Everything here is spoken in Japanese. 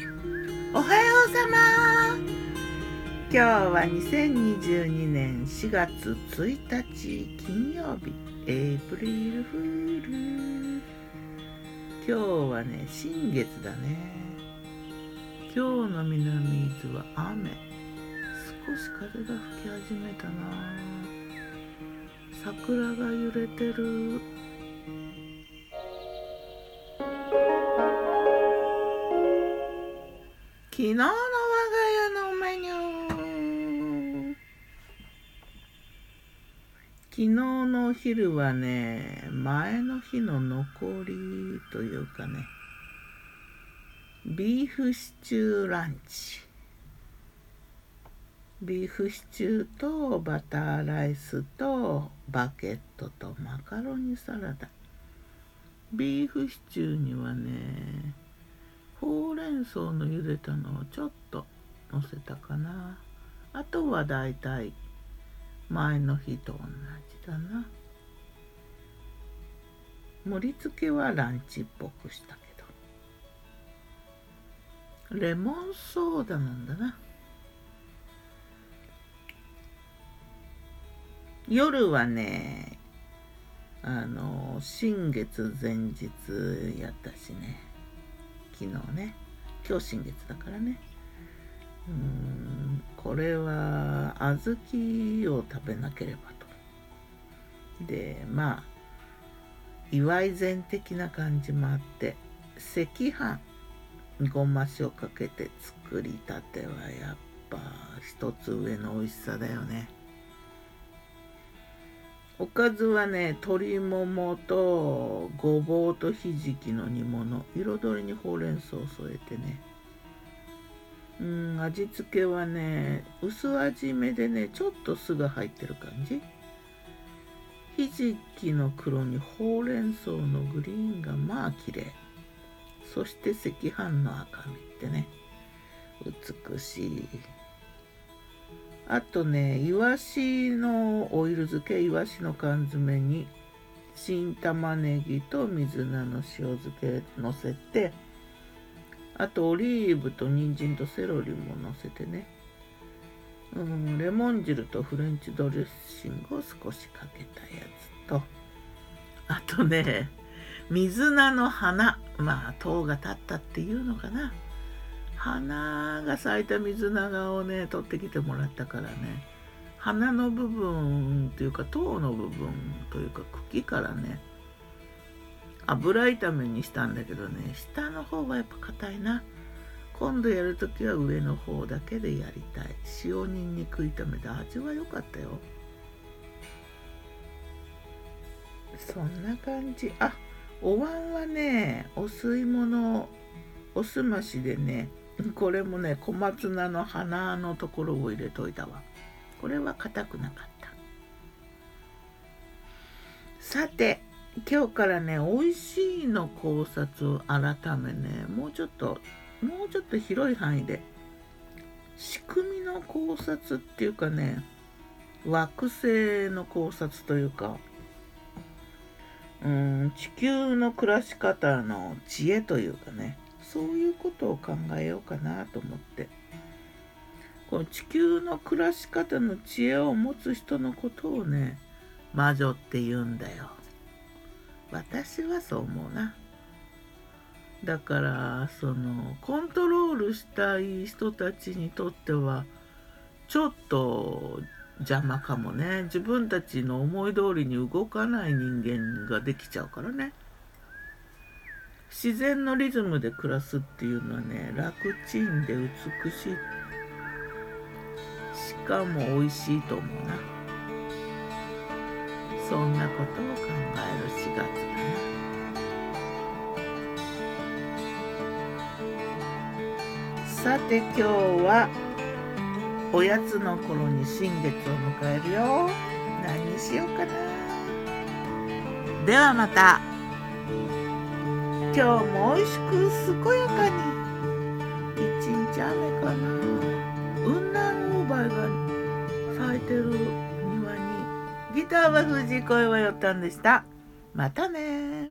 おはようさま。今日は2022年4月1日金曜日エイプリルフール。今日はね新月だね。今日の南伊豆は雨。少し風が吹き始めたな。桜が揺れてる。昨日の我が家のメニュー。昨日のお昼はね前の日の残りというかねビーフシチューランチ。ビーフシチューとバターライスとバケットとマカロニサラダ。ビーフシチューにはねほうれん草の茹でたのをちょっとのせたかな。あとはだいたい前の日と同じだな。盛り付けはランチっぽくしたけど。レモンソーダなんだな。夜はねあの新月前日やったしね。昨日ね今日新月だからね。うんこれは小豆を食べなければと。でまあ祝い膳的な感じもあって赤飯ごま塩かけて作りたてはやっぱ一つ上の美味しさだよね。おかずはね鶏ももとごぼうとひじきの煮物。彩りにほうれん草を添えてね。うん味付けはね薄味めでねちょっと酢が入ってる感じ。ひじきの黒にほうれん草のグリーンがまあ綺麗。そして赤飯の赤身ってね。美しい。あとねいわしのオイル漬けいわしの缶詰に新玉ねぎと水菜の塩漬けのせてあとオリーブと人参とセロリものせてね。うんレモン汁とフレンチドレッシングを少しかけたやつと。あとね水菜の花。まあ塔が立ったっていうのかな。花が咲いた水菜をね取ってきてもらったからね。花の部分というか塔の部分というか茎からね油炒めにしたんだけどね下の方がやっぱ硬いな。今度やるときは上の方だけでやりたい。塩にんにく炒めて味は良かったよ。そんな感じ。あお椀はねお吸い物おすましでねこれもね小松菜の花のところを入れといたわ。これは硬くなかった。さて今日からね美味しいの考察を改めねもうちょっともうちょっと広い範囲で仕組みの考察っていうかね惑星の考察というかうん地球の暮らし方の知恵というかねそういうことを考えようかなと思って。この地球の暮らし方の知恵を持つ人のことをね魔女って言うんだよ。私はそう思うな。だからそのコントロールしたい人たちにとってはちょっと邪魔かもね。自分たちの思い通りに動かない人間ができちゃうからね。自然のリズムで暮らすっていうのはね楽ちんで美しいしかも美味しいと思うな。そんなことを考える4月だな。さて今日はおやつの頃に新月を迎えるよ。何しようかな。ではまた。今日も美味しく健やかに。一日雨かな。雲南オーバーが咲いてる庭にギターは藤井声はよったんでした。またね